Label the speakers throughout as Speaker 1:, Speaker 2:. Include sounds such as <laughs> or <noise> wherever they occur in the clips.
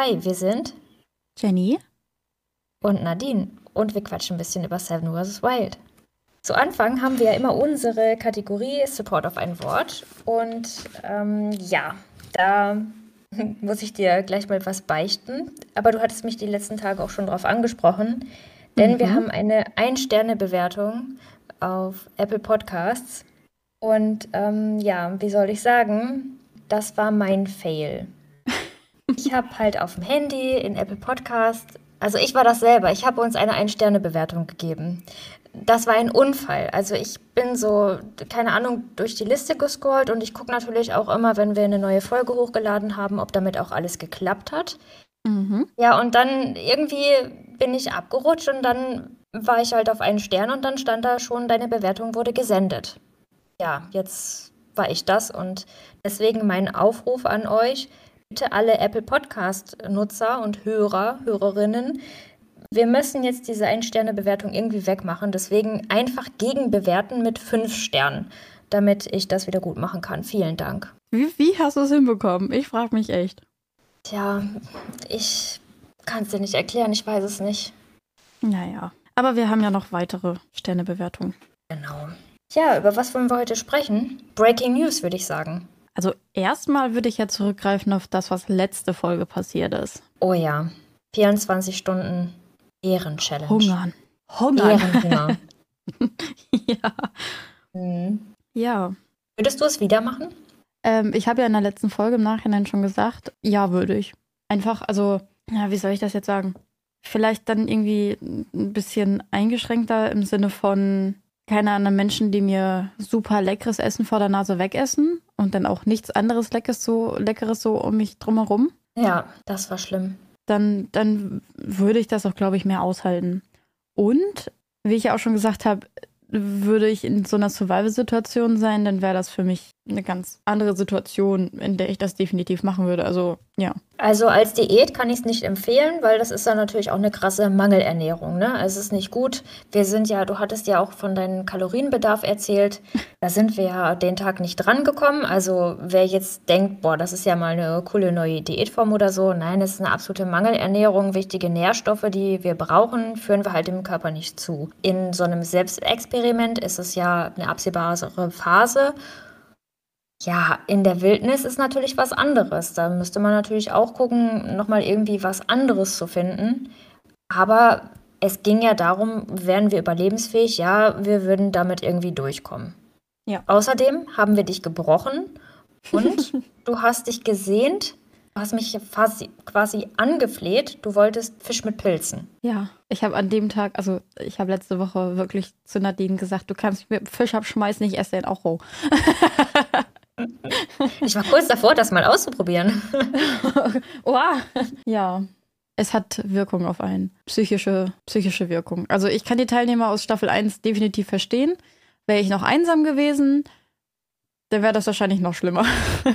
Speaker 1: Hi, wir sind
Speaker 2: Jenny
Speaker 1: und Nadine und wir quatschen ein bisschen über Seven vs. Wild. Zu Anfang haben wir ja immer unsere Kategorie Support auf ein Wort und ähm, ja, da <laughs> muss ich dir gleich mal was beichten. Aber du hattest mich die letzten Tage auch schon darauf angesprochen, denn mhm. wir haben eine Ein-Sterne-Bewertung auf Apple Podcasts. Und ähm, ja, wie soll ich sagen, das war mein Fail. Ich habe halt auf dem Handy in Apple Podcast, also ich war das selber, ich habe uns eine Ein-Sterne-Bewertung gegeben. Das war ein Unfall. Also ich bin so, keine Ahnung, durch die Liste gescrollt und ich gucke natürlich auch immer, wenn wir eine neue Folge hochgeladen haben, ob damit auch alles geklappt hat. Mhm. Ja, und dann irgendwie bin ich abgerutscht und dann war ich halt auf einen Stern und dann stand da schon, deine Bewertung wurde gesendet. Ja, jetzt war ich das und deswegen mein Aufruf an euch, bitte alle Apple Podcast-Nutzer und Hörer, Hörerinnen, wir müssen jetzt diese Ein-Sterne-Bewertung irgendwie wegmachen. Deswegen einfach gegenbewerten mit fünf Sternen, damit ich das wieder gut machen kann. Vielen Dank.
Speaker 2: Wie, wie hast du es hinbekommen? Ich frage mich echt.
Speaker 1: Tja, ich kann es dir nicht erklären. Ich weiß es nicht.
Speaker 2: Naja. Aber wir haben ja noch weitere Sternebewertungen.
Speaker 1: Genau. Ja, über was wollen wir heute sprechen? Breaking News, würde ich sagen.
Speaker 2: Also erstmal würde ich ja zurückgreifen auf das, was letzte Folge passiert ist.
Speaker 1: Oh ja. 24 Stunden Ehrenchallenge.
Speaker 2: Hungern. Hungern. Ehrenhunger. <laughs> ja. Mhm. Ja.
Speaker 1: Würdest du es wieder machen?
Speaker 2: Ähm, ich habe ja in der letzten Folge im Nachhinein schon gesagt, ja, würde ich. Einfach, also, ja, wie soll ich das jetzt sagen? Vielleicht dann irgendwie ein bisschen eingeschränkter im Sinne von keine anderen Menschen, die mir super leckeres Essen vor der Nase wegessen und dann auch nichts anderes Leckeres so, Leckeres so um mich drumherum.
Speaker 1: Ja, das war schlimm.
Speaker 2: Dann, dann würde ich das auch, glaube ich, mehr aushalten. Und, wie ich ja auch schon gesagt habe, würde ich in so einer Survival-Situation sein, dann wäre das für mich eine ganz andere Situation, in der ich das definitiv machen würde. Also, ja.
Speaker 1: Also als Diät kann ich es nicht empfehlen, weil das ist dann natürlich auch eine krasse Mangelernährung. Ne? Es ist nicht gut. Wir sind ja, du hattest ja auch von deinem Kalorienbedarf erzählt. Da sind wir ja den Tag nicht dran gekommen. Also wer jetzt denkt, boah, das ist ja mal eine coole neue Diätform oder so. Nein, es ist eine absolute Mangelernährung. Wichtige Nährstoffe, die wir brauchen, führen wir halt dem Körper nicht zu. In so einem Selbstexperiment ist es ja eine absehbare Phase. Ja, in der Wildnis ist natürlich was anderes. Da müsste man natürlich auch gucken, nochmal irgendwie was anderes zu finden. Aber es ging ja darum, wären wir überlebensfähig? Ja, wir würden damit irgendwie durchkommen. Ja. Außerdem haben wir dich gebrochen und <laughs> du hast dich gesehnt, du hast mich quasi, quasi angefleht, du wolltest Fisch mit Pilzen.
Speaker 2: Ja, ich habe an dem Tag, also ich habe letzte Woche wirklich zu Nadine gesagt, du kannst mich mit Fisch abschmeißen, ich esse den auch roh. <laughs>
Speaker 1: Ich war kurz davor, das mal auszuprobieren. <laughs>
Speaker 2: wow. Ja. Es hat Wirkung auf einen. Psychische, psychische Wirkung. Also ich kann die Teilnehmer aus Staffel 1 definitiv verstehen. Wäre ich noch einsam gewesen, dann wäre das wahrscheinlich noch schlimmer.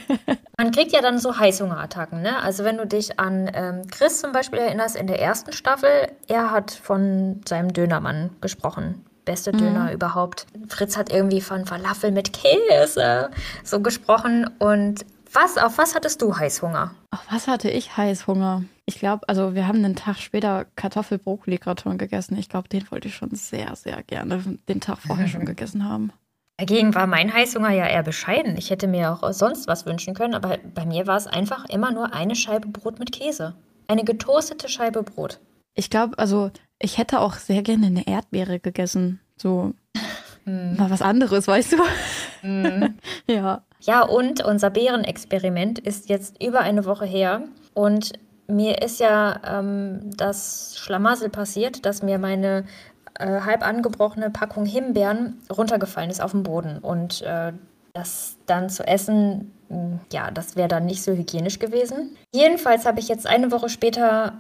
Speaker 2: <laughs>
Speaker 1: Man kriegt ja dann so Heißhungerattacken, ne? Also wenn du dich an ähm, Chris zum Beispiel erinnerst in der ersten Staffel, er hat von seinem Dönermann gesprochen beste Döner mhm. überhaupt. Fritz hat irgendwie von Falafel mit Käse so gesprochen. Und was, auf was hattest du Heißhunger?
Speaker 2: Auf was hatte ich Heißhunger? Ich glaube, also wir haben einen Tag später Kartoffel-Brokkoli-Gratin gegessen. Ich glaube, den wollte ich schon sehr, sehr gerne den Tag vorher schon <laughs> gegessen haben.
Speaker 1: Dagegen war mein Heißhunger ja eher bescheiden. Ich hätte mir auch sonst was wünschen können, aber bei mir war es einfach immer nur eine Scheibe Brot mit Käse. Eine getoastete Scheibe Brot.
Speaker 2: Ich glaube, also ich hätte auch sehr gerne eine Erdbeere gegessen. So mm. mal was anderes, weißt du?
Speaker 1: Mm. <laughs> ja. Ja, und unser Bärenexperiment ist jetzt über eine Woche her. Und mir ist ja ähm, das Schlamassel passiert, dass mir meine äh, halb angebrochene Packung Himbeeren runtergefallen ist auf den Boden. Und äh, das dann zu essen, ja, das wäre dann nicht so hygienisch gewesen. Jedenfalls habe ich jetzt eine Woche später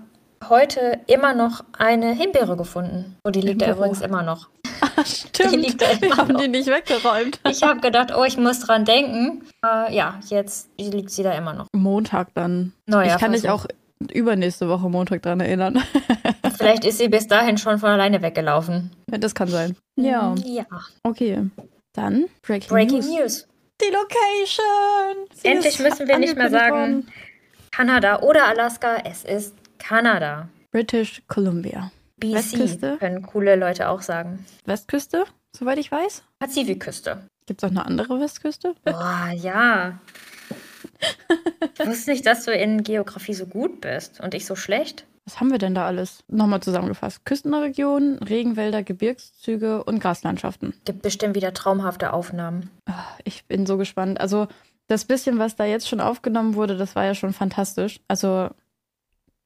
Speaker 1: heute immer noch eine Himbeere gefunden. Oh, die liegt da übrigens immer noch. <laughs>
Speaker 2: Ah, stimmt. Die liegt da immer Wir haben noch. die nicht weggeräumt.
Speaker 1: Ich habe gedacht, oh, ich muss dran denken. Äh, ja, jetzt liegt sie da immer noch.
Speaker 2: Montag dann. Naja, ich kann dich auch übernächste Woche Montag dran erinnern. <laughs>
Speaker 1: Vielleicht ist sie bis dahin schon von alleine weggelaufen.
Speaker 2: Ja, das kann sein. Ja. Ja. Okay. Dann
Speaker 1: Breaking, Breaking News. News.
Speaker 2: Die Location.
Speaker 1: Sie Endlich müssen wir nicht mehr sagen, Kanada oder Alaska, es ist Kanada.
Speaker 2: British Columbia.
Speaker 1: BC
Speaker 2: Westküste?
Speaker 1: können coole Leute auch sagen.
Speaker 2: Westküste, soweit ich weiß.
Speaker 1: Pazifikküste.
Speaker 2: Gibt es auch eine andere Westküste? <laughs>
Speaker 1: Boah, ja. Ich wusste nicht, dass du in Geografie so gut bist und ich so schlecht.
Speaker 2: Was haben wir denn da alles? Nochmal zusammengefasst. Küstenregionen, Regenwälder, Gebirgszüge und Graslandschaften.
Speaker 1: Gibt bestimmt wieder traumhafte Aufnahmen.
Speaker 2: Ah, Ich bin so gespannt. Also das bisschen, was da jetzt schon aufgenommen wurde, das war ja schon fantastisch. Also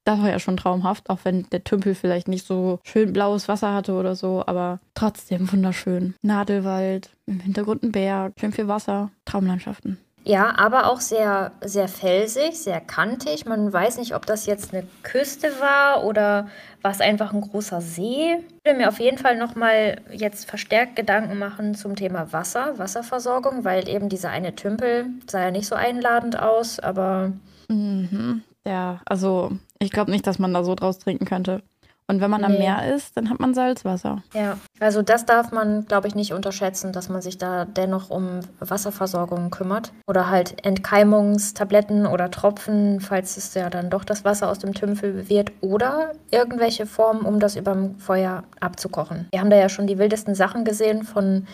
Speaker 2: das war ja schon traumhaft, auch wenn der Tümpel vielleicht nicht so schön blaues Wasser hatte oder so, aber trotzdem wunderschön. Nadelwald, im Hintergrund ein Berg, schön viel Wasser, Traumlandschaften.
Speaker 1: Ja, aber auch sehr, sehr felsig, sehr kantig. Man weiß nicht, ob das jetzt eine Küste war oder war es einfach ein großer See. Ich will mir auf jeden Fall nochmal jetzt verstärkt Gedanken machen zum Thema Wasser, Wasserversorgung, weil eben dieser eine Tümpel sah ja nicht so einladend aus, aber
Speaker 2: Mhm. Ja, also ich glaube nicht, dass man da so draus trinken könnte. Und wenn man am
Speaker 1: Nee.
Speaker 2: Meer ist, dann hat man Salzwasser.
Speaker 1: ja, also das darf man, glaube ich, nicht unterschätzen, dass man sich da dennoch um Wasserversorgung kümmert. Oder halt Entkeimungstabletten oder Tropfen, falls es ja dann doch das Wasser aus dem Tümpel wird. Oder irgendwelche Formen, um das überm Feuer abzukochen. Wir haben da ja schon die wildesten Sachen gesehen von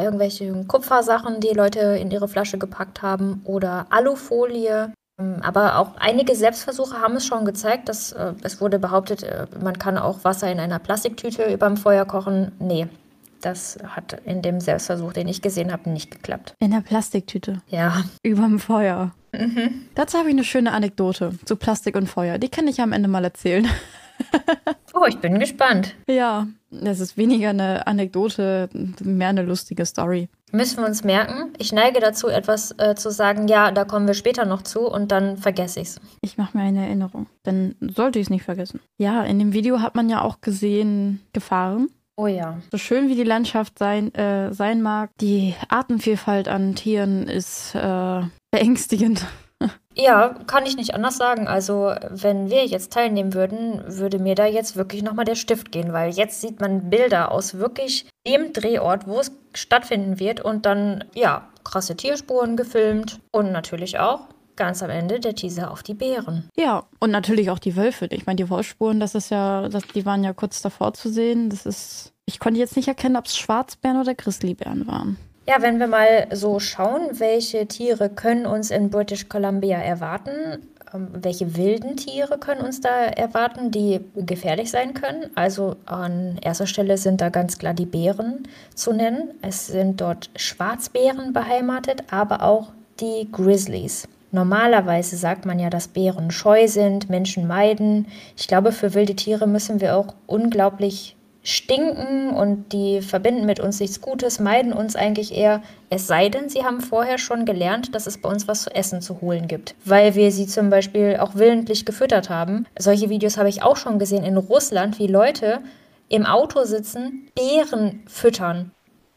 Speaker 1: irgendwelchen Kupfersachen, die Leute in ihre Flasche gepackt haben. Oder Alufolie. Ähm, Aber auch einige Selbstversuche haben es schon gezeigt, dass äh, es wurde behauptet, äh, man kann auch Wasser in einer Plastiktüte überm Feuer kochen. Nee, das hat in dem Selbstversuch, den ich gesehen habe, nicht geklappt.
Speaker 2: In der Plastiktüte.
Speaker 1: Ja.
Speaker 2: Überm Feuer.
Speaker 1: Mhm.
Speaker 2: Dazu habe ich eine schöne Anekdote zu Plastik und Feuer. Die kann ich am Ende mal erzählen. <laughs>
Speaker 1: Oh, ich bin gespannt.
Speaker 2: Ja, es ist weniger eine Anekdote, mehr eine lustige Story.
Speaker 1: Müssen wir uns merken. Ich neige dazu, etwas äh, zu sagen, ja, da kommen wir später noch zu und dann vergesse ich es.
Speaker 2: Ich mache mir eine Erinnerung, dann sollte ich es nicht vergessen. Ja, in dem Video hat man ja auch gesehen Gefahren.
Speaker 1: Oh ja.
Speaker 2: So schön wie die Landschaft sein, äh, sein mag, die Artenvielfalt an Tieren ist äh, beängstigend.
Speaker 1: Ja, kann ich nicht anders sagen. Also, wenn wir jetzt teilnehmen würden, würde mir da jetzt wirklich nochmal der Stift gehen, weil jetzt sieht man Bilder aus wirklich dem Drehort, wo es stattfinden wird und dann, ja, krasse Tierspuren gefilmt und natürlich auch ganz am Ende der Teaser auf die Bären.
Speaker 2: Ja, und natürlich auch die Wölfe. Ich meine, die Wolfsspuren, das ist ja, das, die waren ja kurz davor zu sehen. Das ist. Ich konnte jetzt nicht erkennen, ob es Schwarzbären oder Grizzlybären waren.
Speaker 1: Ja, wenn wir mal so schauen, welche Tiere können uns in British Columbia erwarten, ähm, welche wilden Tiere können uns da erwarten, die gefährlich sein können. Also an erster Stelle sind da ganz klar die Bären zu nennen. Es sind dort Schwarzbären beheimatet, aber auch die Grizzlies. Normalerweise sagt man ja, dass Bären scheu sind, Menschen meiden. Ich glaube, für wilde Tiere müssen wir auch unglaublich stinken und die verbinden mit uns nichts Gutes, meiden uns eigentlich eher, es sei denn, sie haben vorher schon gelernt, dass es bei uns was zu essen zu holen gibt, weil wir sie zum Beispiel auch willentlich gefüttert haben. Solche Videos habe ich auch schon gesehen in Russland, wie Leute im Auto sitzen, Bären füttern.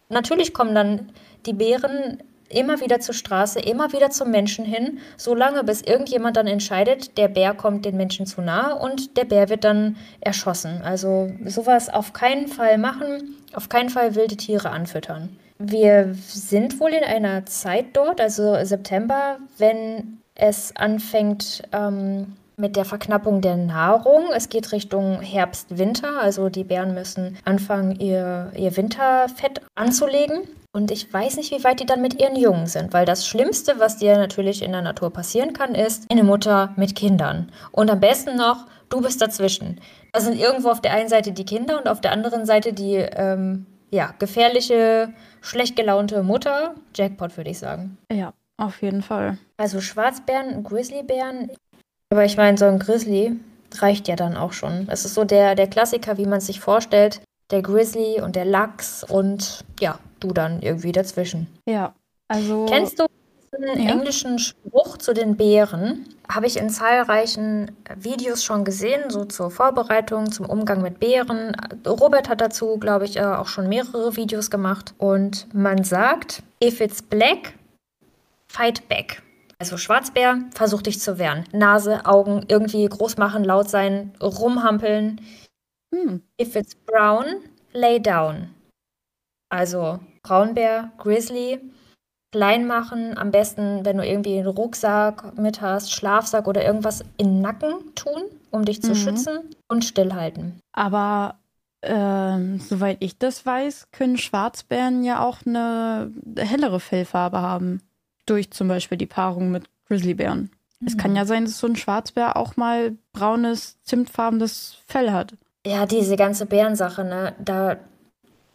Speaker 1: Natürlich kommen dann die Bären immer wieder zur Straße, immer wieder zum Menschen hin, solange bis irgendjemand dann entscheidet, der Bär kommt den Menschen zu nahe und der Bär wird dann erschossen. Also sowas auf keinen Fall machen, auf keinen Fall wilde Tiere anfüttern. Wir sind wohl in einer Zeit dort, also September, wenn es anfängt ähm, mit der Verknappung der Nahrung. Es geht Richtung Herbst, Winter, also die Bären müssen anfangen, ihr, ihr Winterfett anzulegen. Und ich weiß nicht, wie weit die dann mit ihren Jungen sind, weil das Schlimmste, was dir natürlich in der Natur passieren kann, ist eine Mutter mit Kindern. Und am besten noch, du bist dazwischen. Da sind irgendwo auf der einen Seite die Kinder und auf der anderen Seite die ähm, ja, gefährliche, schlecht gelaunte Mutter. Jackpot, würde ich sagen.
Speaker 2: Ja, auf jeden Fall.
Speaker 1: Also Schwarzbären, Grizzlybären. Aber ich meine, so ein Grizzly reicht ja dann auch schon. Es ist so der, der Klassiker, wie man es sich vorstellt. Der Grizzly und der Lachs und ja, du dann irgendwie dazwischen.
Speaker 2: Ja, also.
Speaker 1: Kennst du einen
Speaker 2: Ja.
Speaker 1: englischen Spruch zu den Bären? Habe ich in zahlreichen Videos schon gesehen, so zur Vorbereitung, zum Umgang mit Bären. Robert hat dazu, glaube ich, äh, auch schon mehrere Videos gemacht. Und man sagt, if it's black, fight back. Also Schwarzbär, versuch dich zu wehren. Nase, Augen, irgendwie groß machen, laut sein, rumhampeln.
Speaker 2: Hm,
Speaker 1: If it's brown, lay down. Also Braunbär, Grizzly, klein machen. Am besten, wenn du irgendwie einen Rucksack mit hast, Schlafsack oder irgendwas in den Nacken tun, um dich zu
Speaker 2: Mhm.
Speaker 1: schützen und stillhalten.
Speaker 2: Aber ähm, soweit ich das weiß, können Schwarzbären ja auch eine hellere Fellfarbe haben. Durch zum Beispiel die Paarung mit Grizzlybären. Es kann ja sein, dass so ein Schwarzbär auch mal braunes, zimtfarbenes Fell hat.
Speaker 1: Ja, diese ganze Bärensache, ne, da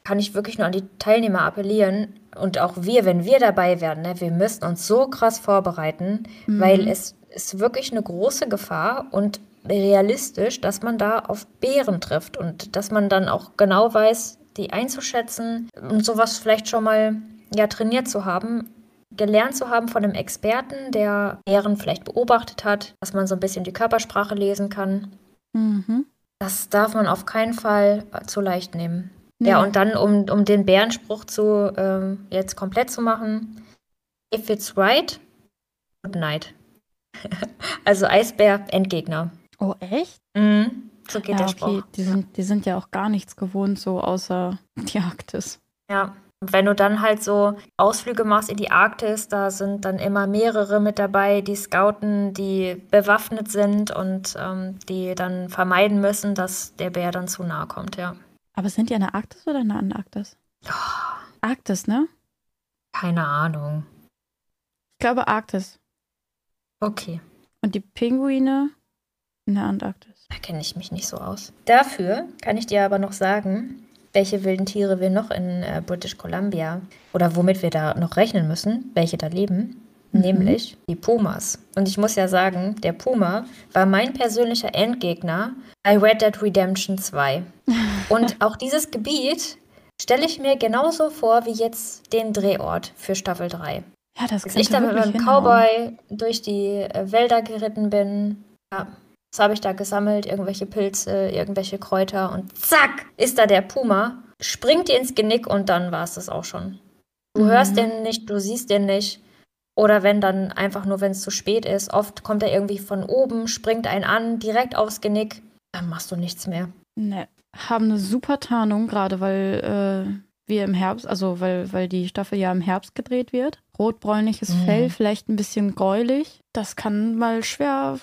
Speaker 1: kann ich wirklich nur an die Teilnehmer appellieren und auch wir, wenn wir dabei werden, ne, wir müssen uns so krass vorbereiten, weil es ist wirklich eine große Gefahr und realistisch, dass man da auf Bären trifft und dass man dann auch genau weiß, die einzuschätzen und sowas vielleicht schon mal ja trainiert zu haben, gelernt zu haben von einem Experten, der Bären vielleicht beobachtet hat, dass man so ein bisschen die Körpersprache lesen kann.
Speaker 2: Mhm.
Speaker 1: Das darf man auf keinen Fall zu leicht nehmen.
Speaker 2: Nee.
Speaker 1: Ja, und dann, um, um den Bärenspruch zu ähm, jetzt komplett zu machen, if it's right, good night. <laughs> also Eisbär, Endgegner.
Speaker 2: Oh, echt?
Speaker 1: Mhm. So geht
Speaker 2: ja,
Speaker 1: der
Speaker 2: okay.
Speaker 1: Spruch.
Speaker 2: Die sind, die sind ja auch gar nichts gewohnt, so außer die Arktis.
Speaker 1: Ja. Und wenn du dann halt so Ausflüge machst in die Arktis, da sind dann immer mehrere mit dabei, die scouten, die bewaffnet sind und ähm, die dann vermeiden müssen, dass der Bär dann zu nahe kommt, ja.
Speaker 2: Aber sind die in der Arktis oder in der Antarktis? Arktis, ne?
Speaker 1: Keine Ahnung.
Speaker 2: Ich glaube Arktis.
Speaker 1: Okay.
Speaker 2: Und die Pinguine in der Antarktis.
Speaker 1: Da kenne ich mich nicht so aus. Dafür kann ich dir aber noch sagen, welche wilden Tiere wir noch in äh, British Columbia oder womit wir da noch rechnen müssen, welche da leben.
Speaker 2: Mhm.
Speaker 1: Nämlich die Pumas. Und ich muss ja sagen, der Puma war mein persönlicher Endgegner bei Red Dead Redemption 2. <laughs> Und auch dieses Gebiet stelle ich mir genauso vor wie jetzt den Drehort für Staffel 3.
Speaker 2: Ja, das könnte
Speaker 1: ich da mit meinem
Speaker 2: hinhauen.
Speaker 1: Cowboy durch die äh, Wälder geritten bin, ja, was habe ich da gesammelt? Irgendwelche Pilze, irgendwelche Kräuter und zack, ist da der Puma, springt dir ins Genick und dann war es das auch schon. Du
Speaker 2: Mhm.
Speaker 1: hörst den nicht, du siehst den nicht. Oder wenn dann einfach nur, wenn es zu spät ist, oft kommt er irgendwie von oben, springt einen an, direkt aufs Genick, dann machst du nichts mehr.
Speaker 2: Ne, haben eine super Tarnung, gerade weil äh, wir im Herbst, also weil, weil die Staffel ja im Herbst gedreht wird. Rotbräunliches
Speaker 1: Mhm.
Speaker 2: Fell, vielleicht ein bisschen gräulich. Das kann mal schwer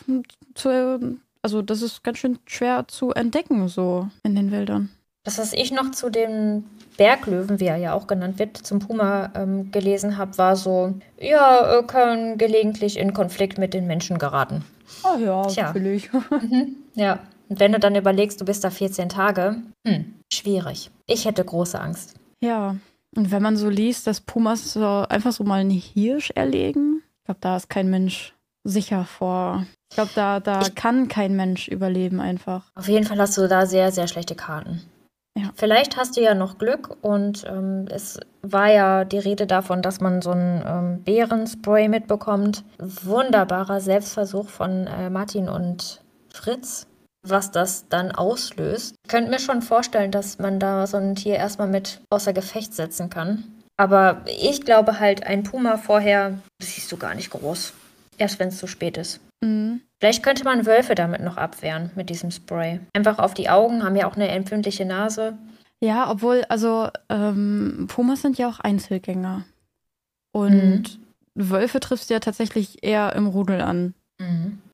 Speaker 2: zu, also das ist ganz schön schwer zu entdecken, so in den Wäldern.
Speaker 1: Das, was ich noch zu dem Berglöwen, wie er ja auch genannt wird, zum Puma ähm, gelesen habe, war so, ja, können gelegentlich in Konflikt mit den Menschen geraten.
Speaker 2: Oh ja,
Speaker 1: Tja.
Speaker 2: natürlich. <laughs>
Speaker 1: Ja. Und wenn du dann überlegst, du bist da 14 Tage, hm, schwierig. Ich hätte große Angst.
Speaker 2: Ja. Und wenn man so liest, dass Pumas so einfach so mal einen Hirsch erlegen, ich glaube, da ist kein Mensch sicher vor. Ich glaube, da, da
Speaker 1: Ich-
Speaker 2: kann kein Mensch überleben einfach.
Speaker 1: Auf jeden Fall hast du da sehr, sehr schlechte Karten.
Speaker 2: Ja.
Speaker 1: Vielleicht hast du ja noch Glück und ähm, es war ja die Rede davon, dass man so einen ähm, Bärenspray mitbekommt. Wunderbarer Selbstversuch von äh, Martin und Fritz, was das dann auslöst. Ich könnte mir schon vorstellen, dass man da so ein Tier erstmal mit außer Gefecht setzen kann. Aber ich glaube halt, ein Puma vorher, das siehst du gar nicht groß. Erst wenn es zu spät ist.
Speaker 2: Mhm.
Speaker 1: Vielleicht könnte man Wölfe damit noch abwehren, mit diesem Spray. Einfach auf die Augen, haben ja auch eine empfindliche Nase.
Speaker 2: Ja, obwohl, also ähm, Pumas sind ja auch Einzelgänger. Und Wölfe triffst du ja tatsächlich eher im Rudel an.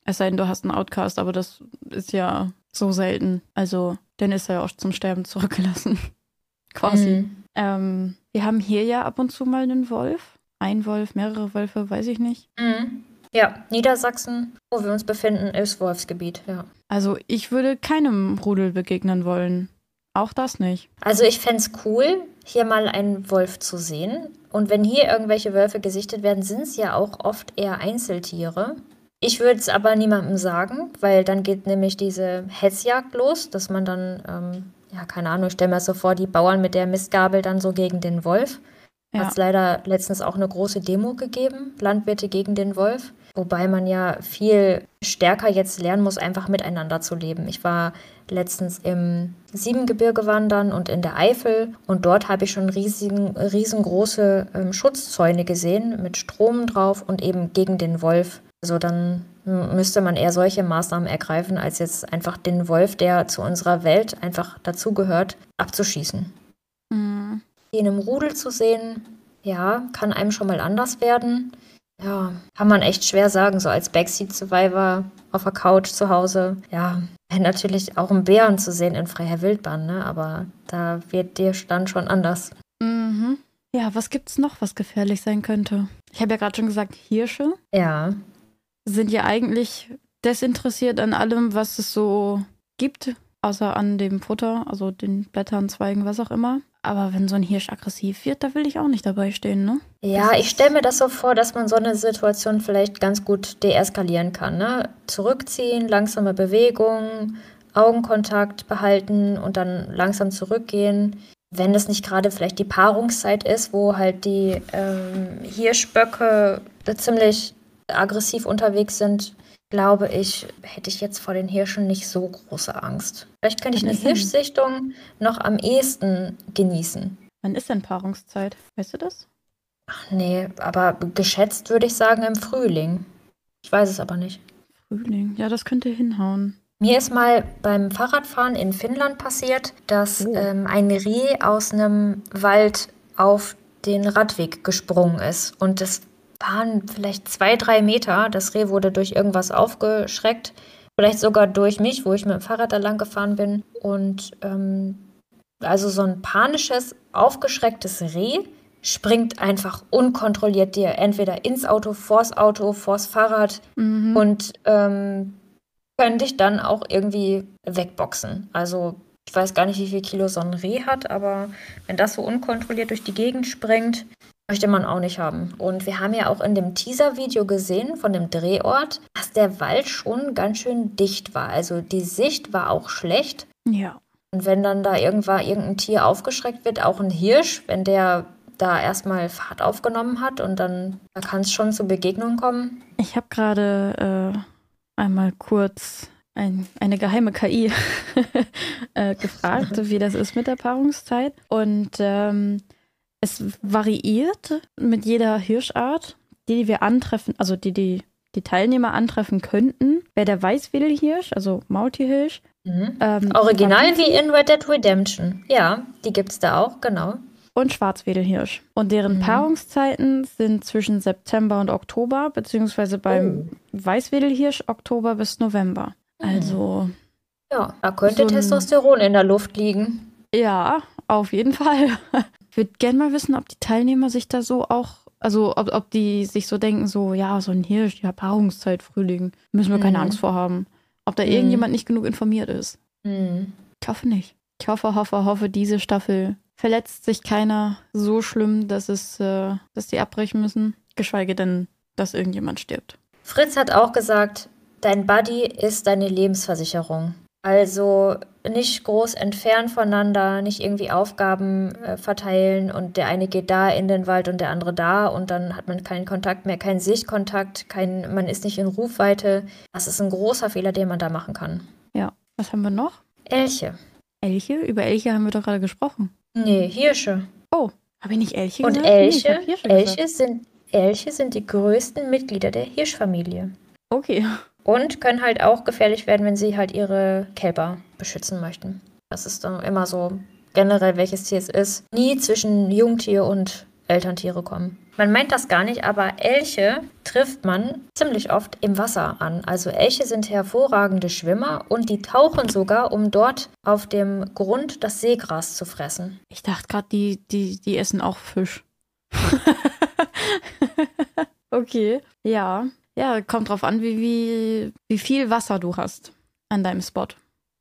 Speaker 2: Es sei denn, du hast einen Outcast, aber das ist ja so selten. Also, den ist er ja auch zum Sterben zurückgelassen. <laughs> Quasi.
Speaker 1: Mhm.
Speaker 2: Ähm, wir haben hier ja ab und zu mal einen Wolf. Ein Wolf, mehrere Wölfe, weiß ich nicht.
Speaker 1: Mhm. Ja, Niedersachsen, wo wir uns befinden, ist Wolfsgebiet, ja.
Speaker 2: Also, ich würde keinem Rudel begegnen wollen. Auch das nicht.
Speaker 1: Also ich fände es cool, hier mal einen Wolf zu sehen. Und wenn hier irgendwelche Wölfe gesichtet werden, sind es ja auch oft eher Einzeltiere. Ich würde es aber niemandem sagen, weil dann geht nämlich diese Hetzjagd los, dass man dann, ähm, ja, keine Ahnung, ich stelle mir so vor, die Bauern mit der Mistgabel dann so gegen den Wolf.
Speaker 2: Ja.
Speaker 1: Hat es leider letztens auch eine große Demo gegeben, Landwirte gegen den Wolf. Wobei man ja viel stärker jetzt lernen muss, einfach miteinander zu leben. Ich war letztens im Siebengebirge wandern und in der Eifel und dort habe ich schon riesigen, riesengroße ähm, Schutzzäune gesehen mit Strom drauf und eben gegen den Wolf. Also dann müsste man eher solche Maßnahmen ergreifen, als jetzt einfach den Wolf, der zu unserer Welt einfach dazugehört, abzuschießen
Speaker 2: Mhm.
Speaker 1: in einem Rudel zu sehen, ja, kann einem schon mal anders werden. Ja, kann man echt schwer sagen, so als Backseat-Survivor auf der Couch zu Hause. Ja, natürlich auch einen Bären zu sehen in freier Wildbahn, ne? aber da wird dir dann schon anders.
Speaker 2: Mhm. Ja, was gibt's noch, was gefährlich sein könnte? Ich habe ja gerade schon gesagt, Hirsche.
Speaker 1: Ja.
Speaker 2: Sind ja eigentlich desinteressiert an allem, was es so gibt, außer an dem Futter, also den Blättern, Zweigen, was auch immer. Aber wenn so ein Hirsch aggressiv wird, da will ich auch nicht dabei stehen, ne?
Speaker 1: Ja, ich stelle mir das so vor, dass man so eine Situation vielleicht ganz gut deeskalieren kann. Ne? Zurückziehen, langsame Bewegung, Augenkontakt behalten und dann langsam zurückgehen. Wenn es nicht gerade vielleicht die Paarungszeit ist, wo halt die ähm, Hirschböcke ziemlich aggressiv unterwegs sind, glaube ich, hätte ich jetzt vor den Hirschen nicht so große Angst. Vielleicht könnte ich eine Hirschsichtung noch am ehesten genießen.
Speaker 2: Wann ist denn Paarungszeit? Weißt du das?
Speaker 1: Ach nee, aber geschätzt würde ich sagen im Frühling. Ich weiß es aber nicht.
Speaker 2: Frühling, ja, das könnte hinhauen.
Speaker 1: Mir ist mal beim Fahrradfahren in Finnland passiert, dass oh. ähm, ein Reh aus einem Wald auf den Radweg gesprungen ist. Und das waren vielleicht zwei, drei Meter. Das Reh wurde durch irgendwas aufgeschreckt. Vielleicht sogar durch mich, wo ich mit dem Fahrrad da lang gefahren bin. Und ähm, also so ein panisches, aufgeschrecktes Reh springt einfach unkontrolliert dir entweder ins Auto, vors Auto, vors Fahrrad mhm. und ähm, können dich dann auch irgendwie wegboxen. Also ich weiß gar nicht, wie viel Kilo so ein Reh hat, aber wenn das so unkontrolliert durch die Gegend springt, möchte man auch nicht haben. Und wir haben ja auch in dem Teaser-Video gesehen von dem Drehort, dass der Wald schon ganz schön dicht war. Also die Sicht war auch schlecht.
Speaker 2: Ja.
Speaker 1: Und wenn dann da irgendwann irgendein Tier aufgeschreckt wird, auch ein Hirsch, wenn der da erstmal Fahrt aufgenommen hat und dann da kann es schon zu Begegnungen kommen.
Speaker 2: Ich habe gerade äh, einmal kurz ein, eine geheime KI <laughs> äh, gefragt, <laughs> wie das ist mit der Paarungszeit. Und ähm, es variiert mit jeder Hirschart, die, die wir antreffen, also die, die die Teilnehmer antreffen könnten, wäre der Weißwedelhirsch, also Maultierhirsch.
Speaker 1: Mhm. Ähm, Original wie in Red Dead Redemption. Ja, die gibt es da auch, genau.
Speaker 2: Und Schwarzwedelhirsch. Und deren mhm. Paarungszeiten sind zwischen September und Oktober, beziehungsweise beim oh. Weißwedelhirsch Oktober bis November. Mhm. Also.
Speaker 1: Ja, da könnte so Testosteron in der Luft liegen.
Speaker 2: Ja, auf jeden Fall. Ich würde gerne mal wissen, ob die Teilnehmer sich da so auch, also ob, ob die sich so denken, so, ja, so ein Hirsch, ja, Paarungszeit, Frühling, müssen wir mhm. keine Angst vor haben. Ob da mhm. irgendjemand nicht genug informiert ist. Mhm. Ich hoffe nicht. Ich hoffe, hoffe, hoffe, diese Staffel verletzt sich keiner so schlimm, dass es, äh, dass die abbrechen müssen. Geschweige denn, dass irgendjemand stirbt.
Speaker 1: Fritz hat auch gesagt, dein Buddy ist deine Lebensversicherung. Also nicht groß entfernt voneinander, nicht irgendwie Aufgaben äh, verteilen und der eine geht da in den Wald und der andere da und dann hat man keinen Kontakt mehr, keinen Sichtkontakt, kein, man ist nicht in Rufweite. Das ist ein großer Fehler, den man da machen kann.
Speaker 2: Ja, was haben wir noch?
Speaker 1: Elche.
Speaker 2: Elche? Über Elche haben wir doch gerade gesprochen.
Speaker 1: Nee, Hirsche.
Speaker 2: Oh, habe ich nicht Elche
Speaker 1: und
Speaker 2: gesagt?
Speaker 1: Elche, nee, Elche, sind, Elche sind die größten Mitglieder der Hirschfamilie.
Speaker 2: Okay.
Speaker 1: Und können halt auch gefährlich werden, wenn sie halt ihre Kälber beschützen möchten. Das ist dann immer so generell, welches Tier es ist. Nie zwischen Jungtier und Elterntiere kommen. Man meint das gar nicht, aber Elche trifft man ziemlich oft im Wasser an. Also Elche sind hervorragende Schwimmer und die tauchen sogar, um dort auf dem Grund das Seegras zu fressen.
Speaker 2: Ich dachte gerade, die, die, die essen auch Fisch. <laughs> okay, ja. Ja, kommt drauf an, wie, wie, wie viel Wasser du hast an deinem Spot.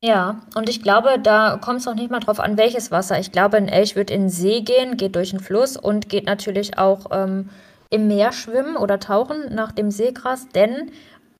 Speaker 1: Ja, und ich glaube, da kommt es noch nicht mal drauf an, welches Wasser. Ich glaube, ein Elch wird in den See gehen, geht durch den Fluss und geht natürlich auch ähm, im Meer schwimmen oder tauchen nach dem Seegras, denn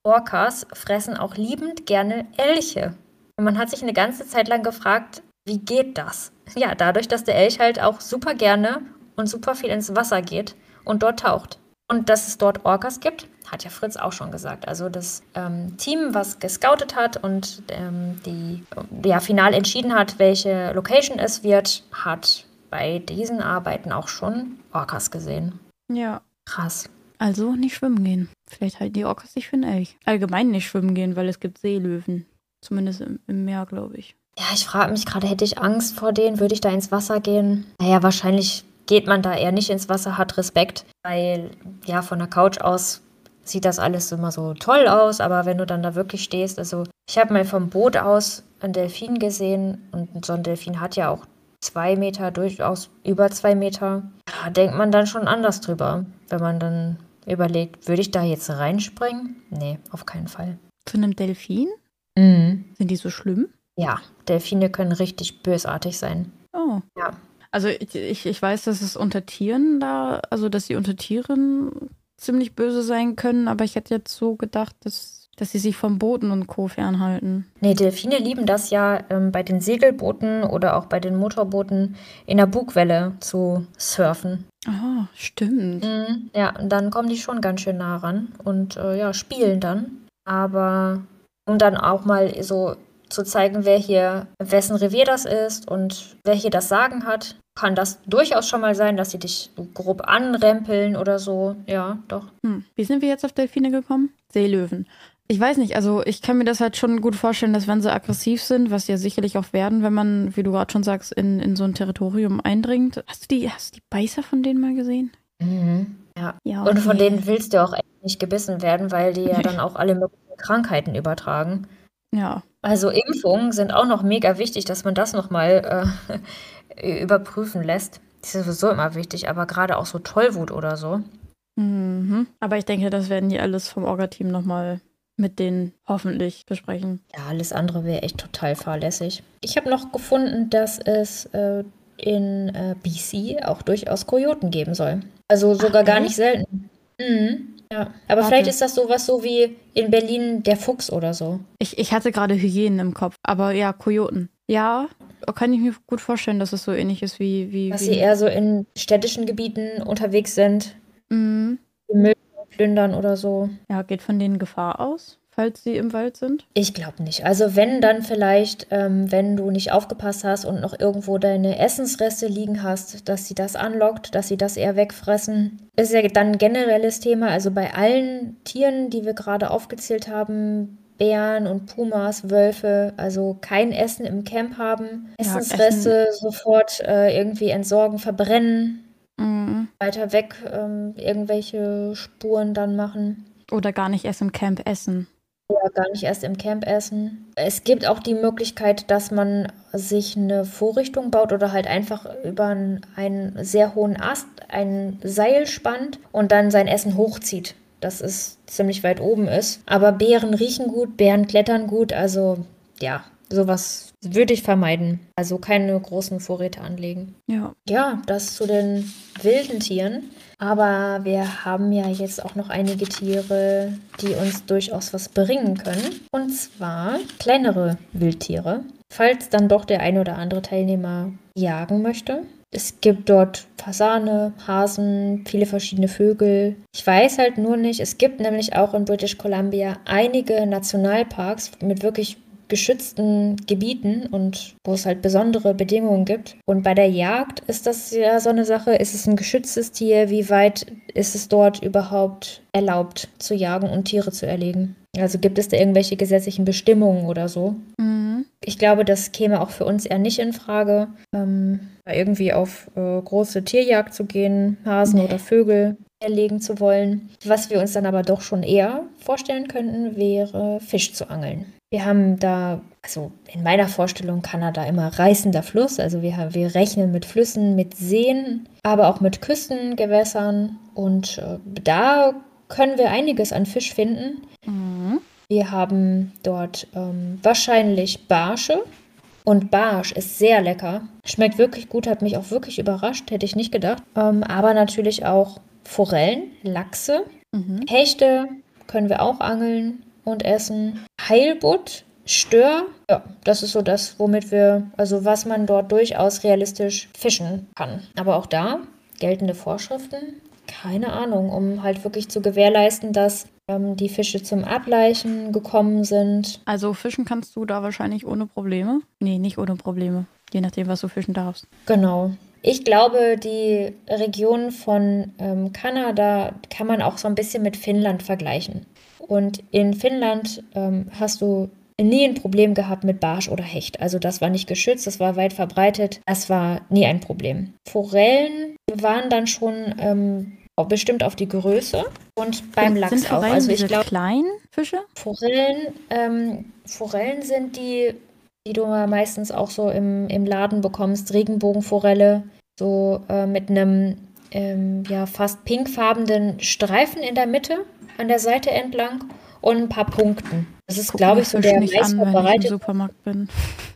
Speaker 1: Orcas fressen auch liebend gerne Elche. Und man hat sich eine ganze Zeit lang gefragt, wie geht das? Ja, dadurch, dass der Elch halt auch super gerne und super viel ins Wasser geht und dort taucht. Und dass es dort Orcas gibt, hat ja Fritz auch schon gesagt. Also das ähm, Team, was gescoutet hat und ähm, die ja, final entschieden hat, welche Location es wird, hat bei diesen Arbeiten auch schon Orcas gesehen.
Speaker 2: Ja.
Speaker 1: Krass.
Speaker 2: Also nicht schwimmen gehen. Vielleicht halten die Orcas sich für einen Elch. Allgemein nicht schwimmen gehen, weil es gibt Seelöwen. Zumindest im, im Meer, glaube ich.
Speaker 1: Ja, ich frage mich gerade, hätte ich Angst vor denen? Würde ich da ins Wasser gehen? Naja, wahrscheinlich geht man da eher nicht ins Wasser, hat Respekt, weil ja von der Couch aus sieht das alles immer so toll aus, aber wenn du dann da wirklich stehst, also ich habe mal vom Boot aus einen Delfin gesehen und so ein Delfin hat ja auch zwei Meter, durchaus über zwei Meter. Da denkt man dann schon anders drüber, wenn man dann überlegt, würde ich da jetzt reinspringen? Nee, auf keinen Fall.
Speaker 2: Zu einem Delfin?
Speaker 1: Mhm.
Speaker 2: Sind die so schlimm?
Speaker 1: Ja, Delfine können richtig bösartig sein.
Speaker 2: Oh.
Speaker 1: Ja.
Speaker 2: Also ich, ich, ich weiß, dass es unter Tieren da, also dass sie unter Tieren ziemlich böse sein können, aber ich hätte jetzt so gedacht, dass, dass sie sich vom Booten und Co. fernhalten.
Speaker 1: Nee, Delfine lieben das ja ähm, bei den Segelbooten oder auch bei den Motorbooten in der Bugwelle zu surfen.
Speaker 2: Ah, stimmt.
Speaker 1: Mhm. Ja, und dann kommen die schon ganz schön nah ran und äh, ja, spielen dann. Aber um dann auch mal so zu zeigen, wer hier, wessen Revier das ist und wer hier das Sagen hat, kann das durchaus schon mal sein, dass sie dich grob anrempeln oder so. Ja, doch.
Speaker 2: Hm. Wie sind wir jetzt auf Delfine gekommen? Seelöwen. Ich weiß nicht, also ich kann mir das halt schon gut vorstellen, dass wenn sie aggressiv sind, was sie ja sicherlich auch werden, wenn man, wie du gerade schon sagst, in, in so ein Territorium eindringt. Hast du die, hast du die Beißer von denen mal gesehen?
Speaker 1: Mhm. Ja.
Speaker 2: Ja,
Speaker 1: Und von
Speaker 2: okay.
Speaker 1: denen willst du auch echt nicht gebissen werden, weil die ja dann auch alle möglichen Krankheiten übertragen.
Speaker 2: Ja.
Speaker 1: Also Impfungen sind auch noch mega wichtig, dass man das nochmal äh, überprüfen lässt. Das ist sowieso immer wichtig, aber gerade auch so Tollwut oder so.
Speaker 2: Mhm. Aber ich denke, das werden die alles vom Orga-Team nochmal mit denen hoffentlich besprechen.
Speaker 1: Ja, alles andere wäre echt total fahrlässig. Ich habe noch gefunden, dass es äh, in äh, BC auch durchaus Kojoten geben soll. Also sogar
Speaker 2: Ach,
Speaker 1: gar nicht selten. Mhm. Ja. Aber
Speaker 2: Warte.
Speaker 1: vielleicht ist das sowas so wie in Berlin der Fuchs oder so.
Speaker 2: Ich, ich hatte gerade Hyänen im Kopf, aber ja, Kojoten. Ja, kann ich mir gut vorstellen, dass es so ähnlich ist wie. wie,
Speaker 1: Dass
Speaker 2: wie
Speaker 1: sie eher so in städtischen Gebieten unterwegs sind,
Speaker 2: Mhm.
Speaker 1: Müll plündern oder so.
Speaker 2: Ja, geht von denen Gefahr aus, falls sie im Wald sind?
Speaker 1: Ich glaube nicht. Also wenn dann vielleicht, ähm, wenn du nicht aufgepasst hast und noch irgendwo deine Essensreste liegen hast, dass sie das anlockt, dass sie das eher wegfressen. Ist ja dann ein generelles Thema. Also bei allen Tieren, die wir gerade aufgezählt haben, Bären und Pumas, Wölfe, also kein Essen im Camp haben,
Speaker 2: Ja,
Speaker 1: Essensreste sofort äh, irgendwie entsorgen, verbrennen,
Speaker 2: Mhm.
Speaker 1: weiter weg ähm, irgendwelche Spuren dann machen.
Speaker 2: Oder gar nicht erst im Camp essen.
Speaker 1: Ja, gar nicht erst im Camp essen. Es gibt auch die Möglichkeit, dass man sich eine Vorrichtung baut oder halt einfach über einen, einen sehr hohen Ast ein Seil spannt und dann sein Essen hochzieht. Das ist ziemlich weit oben ist. Aber Bären riechen gut, Bären klettern gut, also ja, sowas würde ich vermeiden. Also keine großen Vorräte anlegen.
Speaker 2: Ja.
Speaker 1: Ja, das zu den wilden Tieren. Aber wir haben ja jetzt auch noch einige Tiere, die uns durchaus was bringen können. Und zwar kleinere Wildtiere. Falls dann doch der ein oder andere Teilnehmer jagen möchte. Es gibt dort Fasane, Hasen, viele verschiedene Vögel. Ich weiß halt nur nicht, es gibt nämlich auch in British Columbia einige Nationalparks mit wirklich geschützten Gebieten und wo es halt besondere Bedingungen gibt. Und bei der Jagd ist das ja so eine Sache, ist es ein geschütztes Tier, wie weit ist es dort überhaupt erlaubt zu jagen und Tiere zu erlegen? Also gibt es da irgendwelche gesetzlichen Bestimmungen oder so?
Speaker 2: Mhm.
Speaker 1: Ich glaube, das käme auch für uns eher nicht in Frage, ähm, irgendwie auf äh, große Tierjagd zu gehen, Hasen
Speaker 2: Nee.
Speaker 1: oder Vögel erlegen zu wollen. Was wir uns dann aber doch schon eher vorstellen könnten, wäre Fisch zu angeln. Wir haben da, also in meiner Vorstellung Kanada immer reißender Fluss. Also wir, haben- wir rechnen mit Flüssen, mit Seen, aber auch mit Küstengewässern. Und äh, da können wir einiges an Fisch finden.
Speaker 2: Mhm.
Speaker 1: Wir haben dort ähm, wahrscheinlich Barsche. Und Barsch ist sehr lecker. Schmeckt wirklich gut, hat mich auch wirklich überrascht, hätte ich nicht gedacht. Ähm, aber natürlich auch Forellen, Lachse,
Speaker 2: Mhm.
Speaker 1: Hechte können wir auch angeln und essen. Heilbutt, Stör, ja, das ist so das, womit wir, also was man dort durchaus realistisch fischen kann. Aber auch da geltende Vorschriften, keine Ahnung, um halt wirklich zu gewährleisten, dass ähm, die Fische zum Ableichen gekommen sind.
Speaker 2: Also fischen kannst du da wahrscheinlich ohne Probleme. Nee, nicht ohne Probleme. Je nachdem, was du fischen darfst.
Speaker 1: Genau. Ich glaube, die Region von ähm, Kanada kann man auch so ein bisschen mit Finnland vergleichen. Und in Finnland ähm, hast du nie ein Problem gehabt mit Barsch oder Hecht. Also das war nicht geschützt, das war weit verbreitet. Das war nie ein Problem. Forellen waren dann schon ähm, bestimmt auf die Größe und beim
Speaker 2: Sind
Speaker 1: Lachs auch.
Speaker 2: Forellen
Speaker 1: Also ich glaube,
Speaker 2: kleinen Fische?
Speaker 1: Forellen, ähm, Forellen sind die, die du meistens auch so im, im Laden bekommst. Regenbogenforelle, so äh, mit einem ähm, ja, fast pinkfarbenen Streifen in der Mitte, an der Seite entlang und ein paar Punkten. Das ist, glaube ich, so der meist verbreitete
Speaker 2: Supermarkt bin.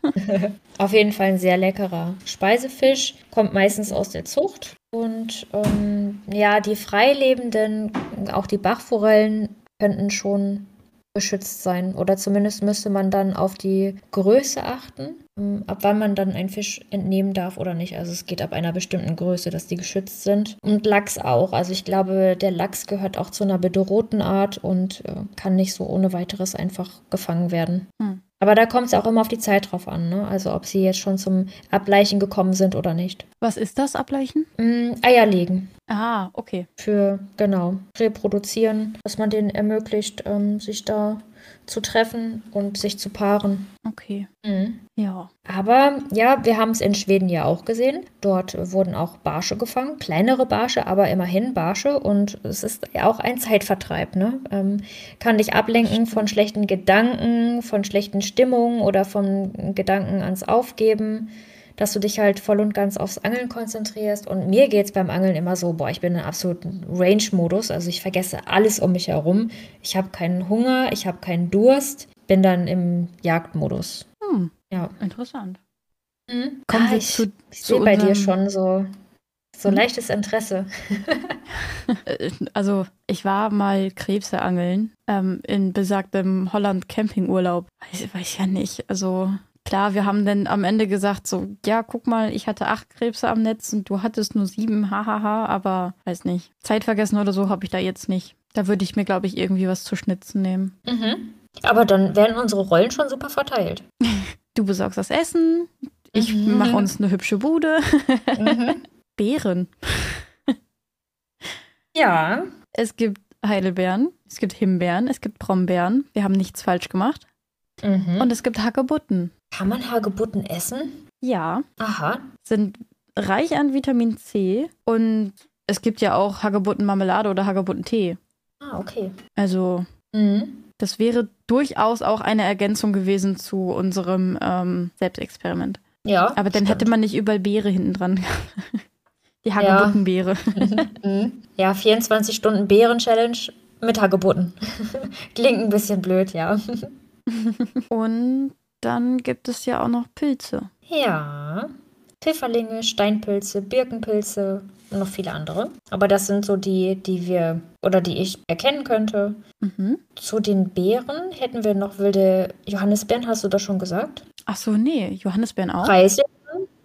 Speaker 2: <laughs>
Speaker 1: auf jeden Fall ein sehr leckerer Speisefisch, kommt meistens aus der Zucht. Und ähm, ja, die freilebenden, auch die Bachforellen, könnten schon geschützt sein. Oder zumindest müsste man dann auf die Größe achten, ähm, ab wann man dann einen Fisch entnehmen darf oder nicht. Also es geht ab einer bestimmten Größe, dass die geschützt sind. Und Lachs auch. Also ich glaube, der Lachs gehört auch zu einer bedrohten Art und äh, kann nicht so ohne weiteres einfach gefangen werden.
Speaker 2: Hm.
Speaker 1: Aber da kommt es auch immer auf die Zeit drauf an, ne? Also ob sie jetzt schon zum Ableichen gekommen sind oder nicht.
Speaker 2: Was ist das, Ableichen?
Speaker 1: Mm, Eier legen.
Speaker 2: Ah, okay.
Speaker 1: Für, genau, reproduzieren, dass man denen ermöglicht, ähm, sich da zu treffen und sich zu paaren.
Speaker 2: Okay.
Speaker 1: Mhm.
Speaker 2: Ja.
Speaker 1: Aber ja, wir haben es in Schweden ja auch gesehen. Dort wurden auch Barsche gefangen, kleinere Barsche, aber immerhin Barsche. Und es ist ja auch ein Zeitvertreib. Ne? Ähm, kann dich ablenken von schlechten Gedanken, von schlechten Stimmungen oder von Gedanken ans Aufgeben. Dass du dich halt voll und ganz aufs Angeln konzentrierst. Und mir geht es beim Angeln immer so, boah, ich bin in absoluten Range-Modus. Also ich vergesse alles um mich herum. Ich habe keinen Hunger, ich habe keinen Durst. Bin dann im Jagdmodus.
Speaker 2: Hm,
Speaker 1: Ja.
Speaker 2: interessant.
Speaker 1: Mhm.
Speaker 2: Kommen
Speaker 1: ah, ich
Speaker 2: zu,
Speaker 1: ich sehe bei dir schon so, so
Speaker 2: Hm?
Speaker 1: leichtes Interesse. <laughs>
Speaker 2: Äh, Also, ich war mal Krebse angeln ähm, in besagtem Holland Campingurlaub. Weiß, weiß ja nicht. Also, klar, wir haben dann am Ende gesagt, so, ja, guck mal, ich hatte acht Krebse am Netz und du hattest nur sieben, hahaha, aber weiß nicht. Zeit vergessen oder so habe ich da jetzt nicht. Da würde ich mir, glaube ich, irgendwie was zu schnitzen nehmen.
Speaker 1: Mhm. Aber dann werden unsere Rollen schon super verteilt.
Speaker 2: Du besorgst das Essen, ich
Speaker 1: Mhm.
Speaker 2: mache uns eine hübsche Bude.
Speaker 1: Mhm. <laughs>
Speaker 2: Beeren.
Speaker 1: Ja.
Speaker 2: Es gibt Heidelbeeren, es gibt Himbeeren, es gibt Brombeeren. Wir haben nichts falsch gemacht.
Speaker 1: Mhm.
Speaker 2: Und es gibt Hagebutten.
Speaker 1: Kann man Hagebutten essen?
Speaker 2: Ja,
Speaker 1: Aha.
Speaker 2: sind reich an Vitamin C und es gibt ja auch Hagebuttenmarmelade oder Hagebuttentee.
Speaker 1: Ah, okay.
Speaker 2: Also
Speaker 1: Mhm.
Speaker 2: das wäre durchaus auch eine Ergänzung gewesen zu unserem ähm, Selbstexperiment.
Speaker 1: Ja.
Speaker 2: Aber dann
Speaker 1: stimmt.
Speaker 2: hätte man nicht überall Beere hinten dran. <laughs> Die Hagebuttenbeere.
Speaker 1: Mhm. Ja, 24 Stunden Beeren-Challenge mit Hagebutten. <laughs> Klingt ein bisschen blöd, ja.
Speaker 2: Und dann gibt es ja auch noch Pilze.
Speaker 1: Ja. Pfifferlinge, Steinpilze, Birkenpilze und noch viele andere. Aber das sind so die, die wir oder die ich erkennen könnte.
Speaker 2: Mhm.
Speaker 1: Zu den Beeren hätten wir noch wilde Johannisbeeren, hast du das schon gesagt?
Speaker 2: Ach so, nee, Johannisbeeren auch.
Speaker 1: Preiselbeeren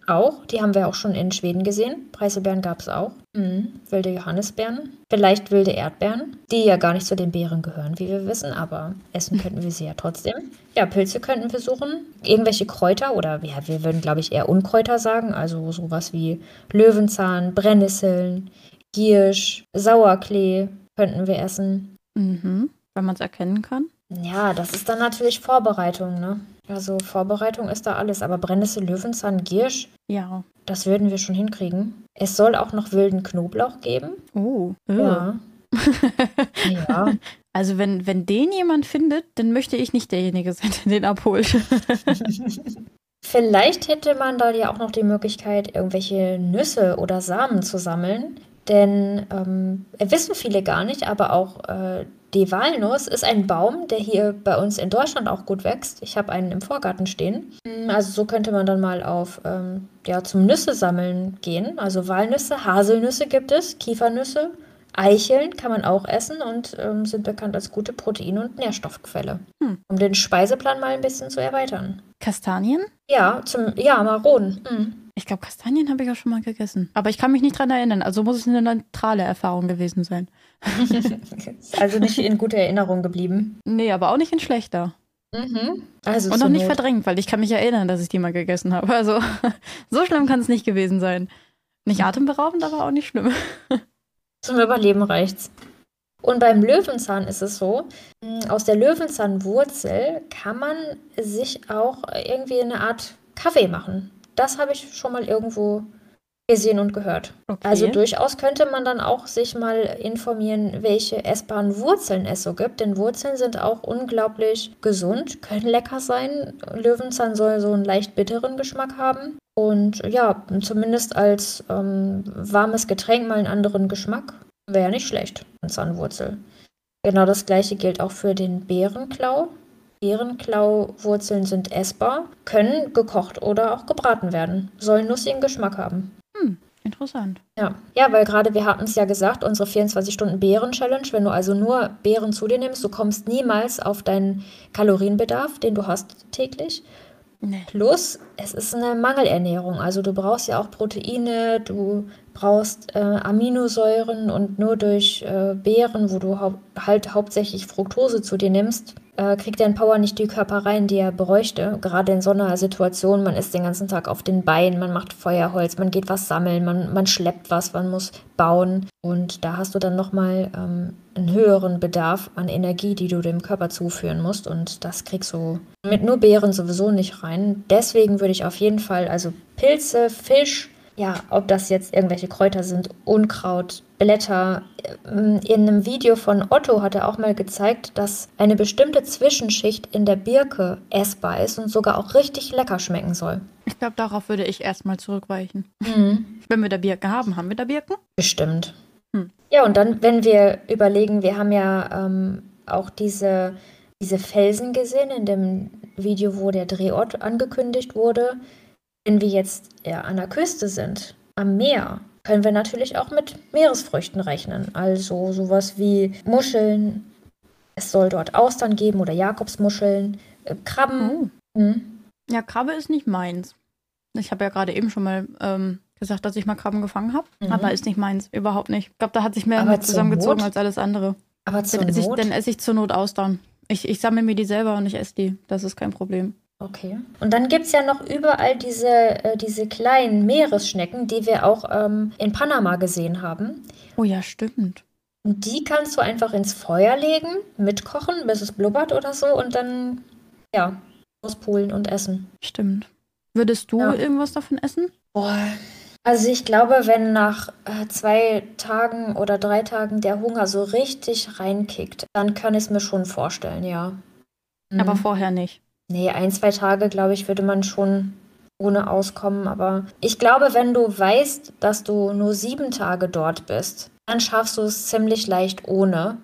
Speaker 1: auch, die haben wir auch schon in Schweden gesehen. Preiselbeeren gab es auch. Mhm. Wilde Johannisbeeren. Vielleicht wilde Erdbeeren, die ja gar nicht zu den Beeren gehören, wie wir wissen, aber essen <laughs> könnten wir sie ja trotzdem. Ja, Pilze könnten wir suchen. Irgendwelche Kräuter oder ja, wir würden, glaube ich, eher Unkräuter sagen. Also sowas wie Löwenzahn, Brennnesseln, Giersch, Sauerklee könnten wir essen.
Speaker 2: Mhm. Wenn man es erkennen kann.
Speaker 1: Ja, das ist dann natürlich Vorbereitung, ne? Also Vorbereitung ist da alles, aber Brennnessel, Löwenzahn, Giersch,
Speaker 2: Ja.
Speaker 1: das würden wir schon hinkriegen. Es soll auch noch wilden Knoblauch geben.
Speaker 2: Oh.
Speaker 1: Ja. ja. <laughs>
Speaker 2: Also wenn, wenn den jemand findet, dann möchte ich nicht derjenige sein, der den abholt. <laughs>
Speaker 1: Vielleicht hätte man da ja auch noch die Möglichkeit, irgendwelche Nüsse oder Samen zu sammeln. Denn ähm, wissen viele gar nicht, aber auch äh, die Walnuss ist ein Baum, der hier bei uns in Deutschland auch gut wächst. Ich habe einen im Vorgarten stehen. Mm, Also so könnte man dann mal auf ähm, ja, zum Nüsse sammeln gehen. Also Walnüsse, Haselnüsse gibt es, Kiefernüsse, Eicheln kann man auch essen und ähm, sind bekannt als gute Protein- und Nährstoffquelle.
Speaker 2: Hm.
Speaker 1: Um den Speiseplan mal ein bisschen zu erweitern.
Speaker 2: Kastanien?
Speaker 1: Ja, zum ja, Maronen. Mhm.
Speaker 2: Ich glaube, Kastanien habe ich auch schon mal gegessen. Aber ich kann mich nicht dran erinnern. Also muss es eine neutrale Erfahrung gewesen sein. <laughs>
Speaker 1: Also nicht in guter Erinnerung geblieben.
Speaker 2: Nee, aber auch nicht in schlechter.
Speaker 1: Mhm. Also
Speaker 2: Und noch nicht
Speaker 1: Not.
Speaker 2: verdrängt, weil ich kann mich erinnern, dass ich die mal gegessen habe. Also <laughs> so schlimm kann es nicht gewesen sein. Nicht atemberaubend, aber auch nicht schlimm. <laughs>
Speaker 1: Zum Überleben reicht's. Und beim Löwenzahn ist es so, mm, aus der Löwenzahnwurzel kann man sich auch irgendwie eine Art Kaffee machen. Das habe ich schon mal irgendwo gesehen und gehört. Okay. Also durchaus könnte man dann auch sich mal informieren, welche essbaren Wurzeln es so gibt. Denn Wurzeln sind auch unglaublich gesund, können lecker sein. Löwenzahn soll so einen leicht bitteren Geschmack haben. Und ja, zumindest als ähm, warmes Getränk mal einen anderen Geschmack wäre nicht schlecht. Zahnwurzel. Genau das gleiche gilt auch für den Bärenklau. Bärenklauwurzeln sind essbar, können gekocht oder auch gebraten werden, sollen nussigen Geschmack haben.
Speaker 2: Interessant.
Speaker 1: Ja, ja weil gerade wir hatten es ja gesagt, unsere 24-Stunden-Beeren-Challenge, wenn du also nur Beeren zu dir nimmst, du kommst niemals auf deinen Kalorienbedarf, den du hast täglich. Nee. Plus, es ist eine Mangelernährung. Also du brauchst ja auch Proteine, du brauchst äh, Aminosäuren und nur durch äh, Beeren, wo du hau halt hauptsächlich Fructose zu dir nimmst, äh, kriegt dein Power nicht die Körper rein, die er bräuchte. Gerade in so einer Situation, man ist den ganzen Tag auf den Beinen, man macht Feuerholz, man geht was sammeln, man, man schleppt was, man muss bauen. Und da hast du dann nochmal ähm, einen höheren Bedarf an Energie, die du dem Körper zuführen musst. Und das kriegst du mit nur Beeren sowieso nicht rein. Deswegen würde ich auf jeden Fall, also Pilze, Fisch, ja, ob das jetzt irgendwelche Kräuter sind, Unkraut, Blätter. In einem Video von Otto hat er auch mal gezeigt, dass eine bestimmte Zwischenschicht in der Birke essbar ist und sogar auch richtig lecker schmecken soll.
Speaker 2: Ich glaube, darauf würde ich erstmal zurückweichen. Mhm. Wenn wir da Birken haben, haben wir da Birken?
Speaker 1: Bestimmt. Hm. Ja, und dann, wenn wir überlegen, wir haben ja ähm, auch diese, diese Felsen gesehen in dem Video, wo der Drehort angekündigt wurde. Wenn wir jetzt ja, an der Küste sind, am Meer, können wir natürlich auch mit Meeresfrüchten rechnen. Also sowas wie Muscheln. Es soll dort Austern geben oder Jakobsmuscheln, äh, Krabben.
Speaker 2: Oh. Hm. Ja, Krabbe ist nicht meins. Ich habe ja gerade eben schon mal ähm, gesagt, dass ich mal Krabben gefangen habe. Mhm. Aber ist nicht meins, überhaupt nicht. Ich glaube, da hat sich mehr aber zusammengezogen als alles andere.
Speaker 1: Aber zur
Speaker 2: dann,
Speaker 1: esse
Speaker 2: ich, dann esse ich zur Not Austern. Ich, ich sammle mir die selber und ich esse die. Das ist kein Problem.
Speaker 1: Okay. Und dann gibt es ja noch überall diese, äh, diese kleinen Meeresschnecken, die wir auch ähm, in Panama gesehen haben.
Speaker 2: Oh ja, stimmt.
Speaker 1: Und die kannst du einfach ins Feuer legen, mitkochen, bis es blubbert oder so und dann, ja, auspulen und essen.
Speaker 2: Stimmt. Würdest du ja. irgendwas davon essen?
Speaker 1: Boah. Also ich glaube, wenn nach äh, zwei Tagen oder drei Tagen der Hunger so richtig reinkickt, dann kann ich es mir schon vorstellen, ja.
Speaker 2: Mhm. Aber vorher nicht.
Speaker 1: Nee, ein, zwei Tage, glaube ich, würde man schon ohne auskommen. Aber ich glaube, wenn du weißt, dass du nur sieben Tage dort bist, dann schaffst du es ziemlich leicht ohne.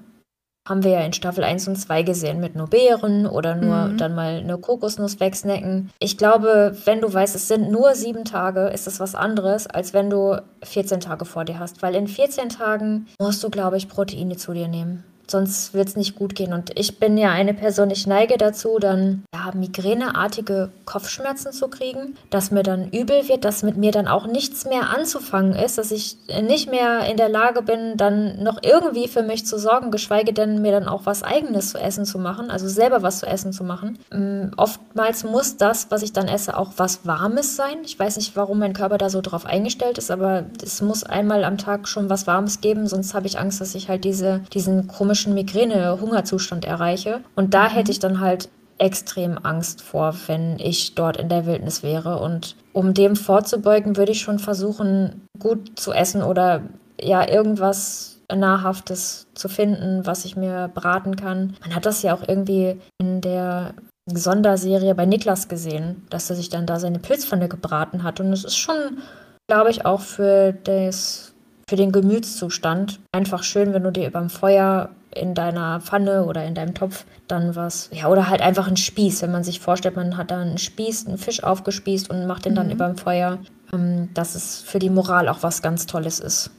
Speaker 1: Haben wir ja in Staffel 1 und 2 gesehen mit nur Beeren oder nur mhm. dann mal eine Kokosnuss wegsnacken. Ich glaube, wenn du weißt, es sind nur sieben Tage, ist das was anderes, als wenn du 14 Tage vor dir hast. Weil in 14 Tagen musst du, glaube ich, Proteine zu dir nehmen sonst wird es nicht gut gehen. Und ich bin ja eine Person, ich neige dazu, dann ja, migräneartige Kopfschmerzen zu kriegen, dass mir dann übel wird, dass mit mir dann auch nichts mehr anzufangen ist, dass ich nicht mehr in der Lage bin, dann noch irgendwie für mich zu sorgen, geschweige denn mir dann auch was eigenes zu essen zu machen, also selber was zu essen zu machen. Ähm, oftmals muss das, was ich dann esse, auch was Warmes sein. Ich weiß nicht, warum mein Körper da so drauf eingestellt ist, aber es muss einmal am Tag schon was Warmes geben, sonst habe ich Angst, dass ich halt diese, diesen komischen komischen Migräne-Hungerzustand erreiche. Und da hätte ich dann halt extrem Angst vor, wenn ich dort in der Wildnis wäre. Und um dem vorzubeugen, würde ich schon versuchen, gut zu essen oder ja, irgendwas Nahrhaftes zu finden, was ich mir braten kann. Man hat das ja auch irgendwie in der Sonderserie bei Niklas gesehen, dass er sich dann da seine Pilzpfanne gebraten hat. Und es ist schon, glaube ich, auch für das für den Gemütszustand einfach schön, wenn du dir beim Feuer in deiner Pfanne oder in deinem Topf dann was, ja, oder halt einfach einen Spieß, wenn man sich vorstellt, man hat da einen Spieß, einen Fisch aufgespießt und macht den mhm. dann über dem Feuer, ähm, dass es für die Moral auch was ganz Tolles ist.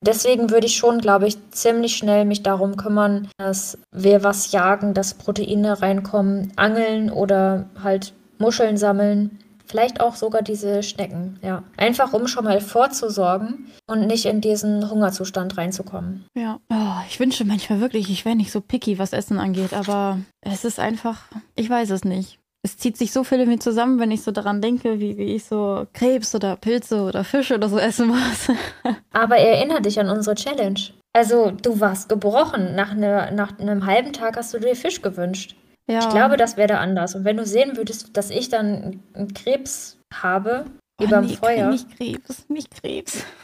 Speaker 1: Deswegen würde ich schon, glaube ich, ziemlich schnell mich darum kümmern, dass wir was jagen, dass Proteine reinkommen, angeln oder halt Muscheln sammeln Vielleicht auch sogar diese Schnecken, ja. Einfach um schon mal vorzusorgen und nicht in diesen Hungerzustand reinzukommen.
Speaker 2: Ja. Oh, ich wünsche manchmal wirklich, ich wäre nicht so picky, was Essen angeht, aber es ist einfach, ich weiß es nicht. Es zieht sich so viel in mir zusammen, wenn ich so daran denke, wie, wie ich so Krebs oder Pilze oder Fische oder so essen muss. <laughs>
Speaker 1: aber erinnere dich an unsere Challenge. Also, du warst gebrochen. Nach, ne, nach einem halben Tag hast du dir Fisch gewünscht.
Speaker 2: Ja.
Speaker 1: Ich glaube, das wäre da anders. Und wenn du sehen würdest, dass ich dann einen Krebs habe,
Speaker 2: Oh,
Speaker 1: überm
Speaker 2: nee,
Speaker 1: Feuer.
Speaker 2: Nicht Krebs, nicht Krebs. <laughs>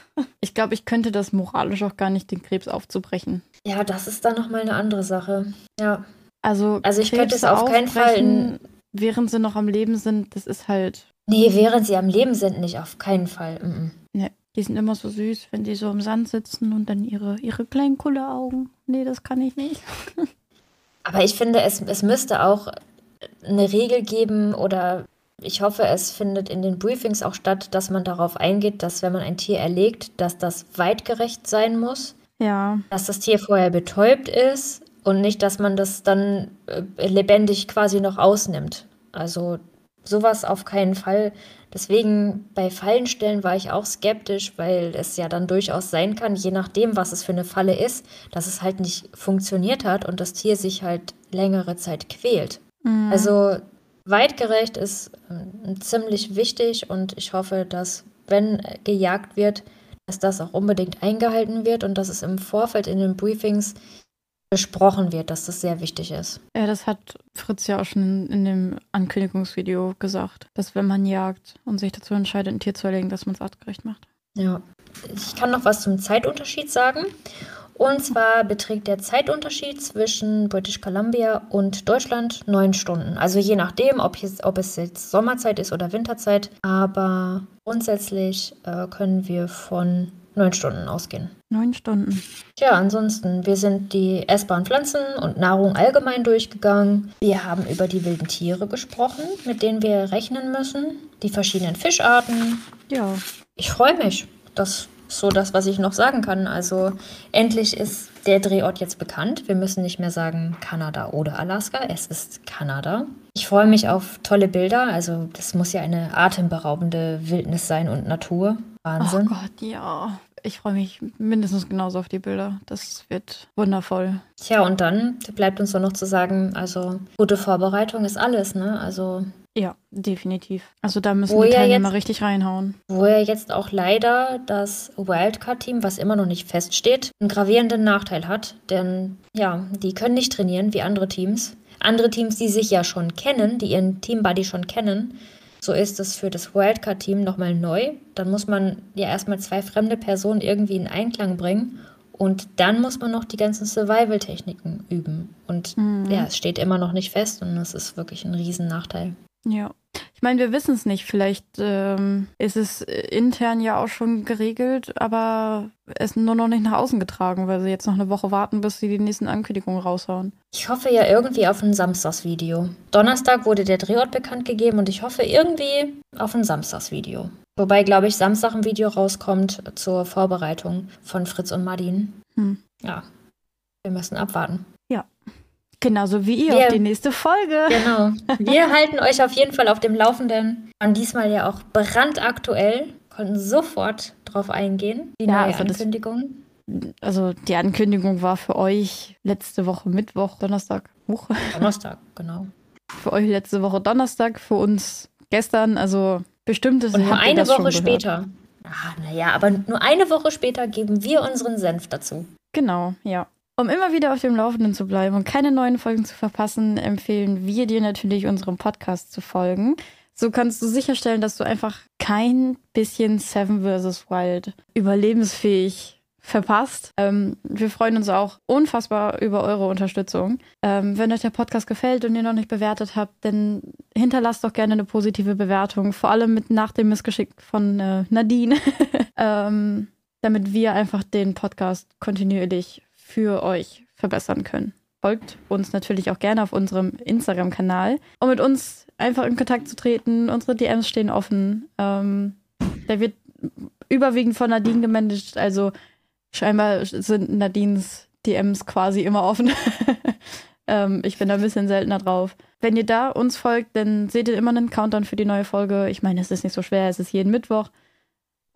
Speaker 2: Ich glaube, ich könnte das moralisch auch gar nicht, den Krebs aufzubrechen.
Speaker 1: Ja, das ist dann nochmal eine andere Sache. Ja.
Speaker 2: Also,
Speaker 1: Also ich könnte es auf keinen Fall in-
Speaker 2: während sie noch am Leben sind, das ist halt,
Speaker 1: Nee, während sie am Leben sind, nicht, auf keinen Fall. Mm-mm.
Speaker 2: ne, die sind immer so süß, wenn die so im Sand sitzen und dann ihre, ihre kleinen Kulleraugen. Nee, das kann ich nicht. <laughs>
Speaker 1: Aber ich finde, es, es müsste auch eine Regel geben oder ich hoffe, es findet in den Briefings auch statt, dass man darauf eingeht, dass wenn man ein Tier erlegt, dass das weitgerecht sein muss,
Speaker 2: Ja,
Speaker 1: dass das Tier vorher betäubt ist und nicht, dass man das dann äh, lebendig quasi noch ausnimmt. Also sowas auf keinen Fall. Deswegen bei Fallenstellen war ich auch skeptisch, weil es ja dann durchaus sein kann, je nachdem, was es für eine Falle ist, dass es halt nicht funktioniert hat und das Tier sich halt längere Zeit quält.
Speaker 2: Mhm.
Speaker 1: Also weitgerecht ist ähm, ziemlich wichtig und ich hoffe, dass wenn gejagt wird, dass das auch unbedingt eingehalten wird und dass es im Vorfeld in den Briefings besprochen wird, dass das sehr wichtig ist.
Speaker 2: Ja, das hat Fritz ja auch schon in, dem Ankündigungsvideo gesagt, dass wenn man jagt und sich dazu entscheidet, ein Tier zu erlegen, dass man es artgerecht macht.
Speaker 1: Ja. Ich kann noch was zum Zeitunterschied sagen. Und zwar beträgt der Zeitunterschied zwischen British Columbia und Deutschland neun Stunden. Also je nachdem, ob, jetzt, ob es jetzt Sommerzeit ist oder Winterzeit. Aber grundsätzlich äh, können wir von neun Stunden ausgehen.
Speaker 2: Neun Stunden.
Speaker 1: Tja, ansonsten, wir sind die essbaren Pflanzen und Nahrung allgemein durchgegangen. Wir haben über die wilden Tiere gesprochen, mit denen wir rechnen müssen. Die verschiedenen Fischarten,
Speaker 2: Ja,
Speaker 1: ich freue mich. Das ist so das, was ich noch sagen kann. Also endlich ist der Drehort jetzt bekannt. Wir müssen nicht mehr sagen Kanada oder Alaska. Es ist Kanada. Ich freue mich auf tolle Bilder. Also das muss ja eine atemberaubende Wildnis sein und Natur.
Speaker 2: Oh
Speaker 1: Wahnsinn.
Speaker 2: Gott, ja. Ich freue mich mindestens genauso auf die Bilder. Das wird wundervoll.
Speaker 1: Tja, und dann bleibt uns nur noch zu sagen, also gute Vorbereitung ist alles, ne? Also
Speaker 2: Ja, definitiv. Also da müssen
Speaker 1: Wo
Speaker 2: die Teilnehmer
Speaker 1: jetzt-
Speaker 2: richtig reinhauen.
Speaker 1: Wo ja jetzt auch leider das Wildcard-Team, was immer noch nicht feststeht, einen gravierenden Nachteil hat. Denn ja, die können nicht trainieren wie andere Teams. Andere Teams, die sich ja schon kennen, die ihren Teambuddy schon kennen. So ist es für das Wildcard-Team nochmal neu. Dann muss man ja erstmal zwei fremde Personen irgendwie in Einklang bringen. Und dann muss man noch die ganzen Survival-Techniken üben. Und
Speaker 2: Mhm.
Speaker 1: ja, es steht immer noch nicht fest und das ist wirklich ein Riesennachteil.
Speaker 2: Ja. Ich meine, wir wissen es nicht. Vielleicht ähm, ist es äh, intern ja auch schon geregelt, aber es ist nur noch nicht nach außen getragen, weil sie jetzt noch eine Woche warten, bis sie die nächsten Ankündigungen raushauen.
Speaker 1: Ich hoffe ja irgendwie auf ein Samstagsvideo. Donnerstag wurde der Drehort bekannt gegeben und ich hoffe irgendwie auf ein Samstagsvideo. Wobei, glaube ich, Samstag ein Video rauskommt zur Vorbereitung von Fritz und Martin.
Speaker 2: Hm.
Speaker 1: Ja, wir müssen abwarten.
Speaker 2: Genauso wie ihr
Speaker 1: Wir-
Speaker 2: auf die nächste Folge.
Speaker 1: Genau. Wir <laughs> halten euch auf jeden Fall auf dem Laufenden. Waren diesmal ja auch brandaktuell, konnten sofort drauf eingehen. Die
Speaker 2: Ja,
Speaker 1: neue
Speaker 2: also das-
Speaker 1: Ankündigung.
Speaker 2: Also die Ankündigung war für euch letzte Woche Mittwoch, Donnerstag. Huch.
Speaker 1: Donnerstag, genau.
Speaker 2: Für euch letzte Woche Donnerstag, für uns gestern. Also bestimmtes.
Speaker 1: Und nur eine
Speaker 2: das
Speaker 1: Woche später. Ah, naja, aber nur eine Woche später geben wir unseren Senf dazu.
Speaker 2: Genau, ja. Um immer wieder auf dem Laufenden zu bleiben und keine neuen Folgen zu verpassen, empfehlen wir dir natürlich, unserem Podcast zu folgen. So kannst du sicherstellen, dass du einfach kein bisschen Seven vs. Wild überlebensfähig verpasst. Ähm, wir freuen uns auch unfassbar über eure Unterstützung. Ähm, wenn euch der Podcast gefällt und ihr noch nicht bewertet habt, dann hinterlasst doch gerne eine positive Bewertung, vor allem mit nach dem Missgeschick von äh, Nadine, <laughs> ähm, damit wir einfach den Podcast kontinuierlich für euch verbessern können. Folgt uns natürlich auch gerne auf unserem Instagram-Kanal, um mit uns einfach in Kontakt zu treten. Unsere DMs stehen offen. Ähm, der wird überwiegend von Nadine gemanagt, also scheinbar sind Nadines DMs quasi immer offen. <laughs> ähm, ich bin da ein bisschen seltener drauf. Wenn ihr da uns folgt, dann seht ihr immer einen Countdown für die neue Folge. Ich meine, es ist nicht so schwer, es ist jeden Mittwoch.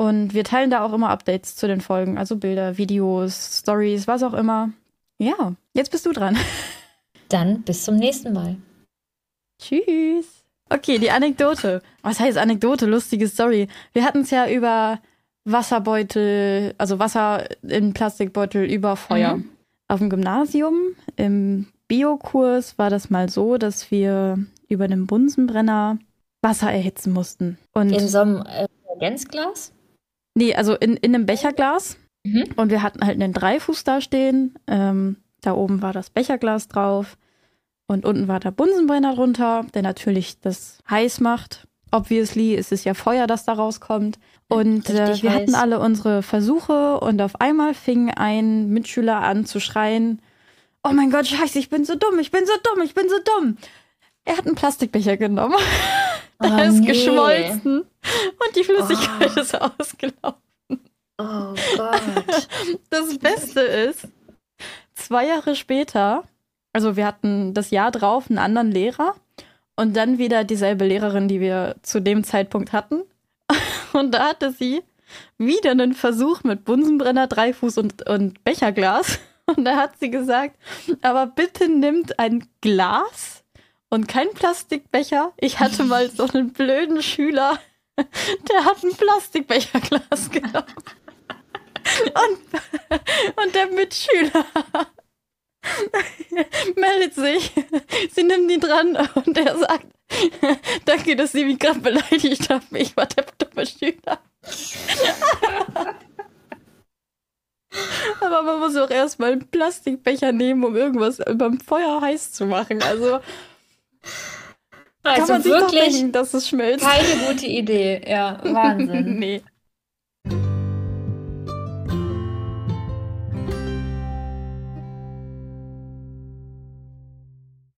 Speaker 2: Und wir teilen da auch immer Updates zu den Folgen, also Bilder, Videos, Stories, was auch immer. Ja, jetzt bist du dran. <laughs>
Speaker 1: Dann bis zum nächsten Mal.
Speaker 2: Tschüss. Okay, die Anekdote. Was heißt Anekdote? Lustige Story. Wir hatten es ja über Wasserbeutel, also Wasser in Plastikbeutel über Feuer. Mhm. Auf dem Gymnasium im Biokurs war das mal so, dass wir über den Bunsenbrenner Wasser erhitzen mussten.
Speaker 1: Und in so einem äh, Reagenzglas?
Speaker 2: Nee, also in, in einem Becherglas. Mhm. Und wir hatten halt einen Dreifuß da stehen. Ähm, da oben war das Becherglas drauf. Und unten war der Bunsenbrenner drunter, der natürlich das heiß macht. Obviously ist es ja Feuer, das da rauskommt. Und äh, wir heiß. hatten alle unsere Versuche und auf einmal fing ein Mitschüler an zu schreien, oh mein Gott, scheiße, ich bin so dumm, ich bin so dumm, ich bin so dumm. Er hat einen Plastikbecher genommen. <laughs> Der oh, ist nee. geschmolzen und die Flüssigkeit oh. ist ausgelaufen.
Speaker 1: Oh Gott.
Speaker 2: Das Beste ist, zwei Jahre später, also wir hatten das Jahr drauf einen anderen Lehrer und dann wieder dieselbe Lehrerin, die wir zu dem Zeitpunkt hatten. Und da hatte sie wieder einen Versuch mit Bunsenbrenner, Dreifuß und, und Becherglas. Und da hat sie gesagt, aber bitte nimmt ein Glas und kein Plastikbecher. Ich hatte mal so einen blöden Schüler, <laughs> der hat ein Plastikbecherglas <laughs> genommen. Und, und der Mitschüler <laughs> meldet sich. Sie nimmt ihn dran und er sagt, danke, dass Sie mich gerade beleidigt haben. Ich war der dumme Schüler. Aber man muss auch erstmal einen Plastikbecher nehmen, um irgendwas beim Feuer heiß zu machen. Also,
Speaker 1: also kann man wirklich denken, dass es schmilzt. Keine gute Idee, ja, Wahnsinn. <laughs> nee.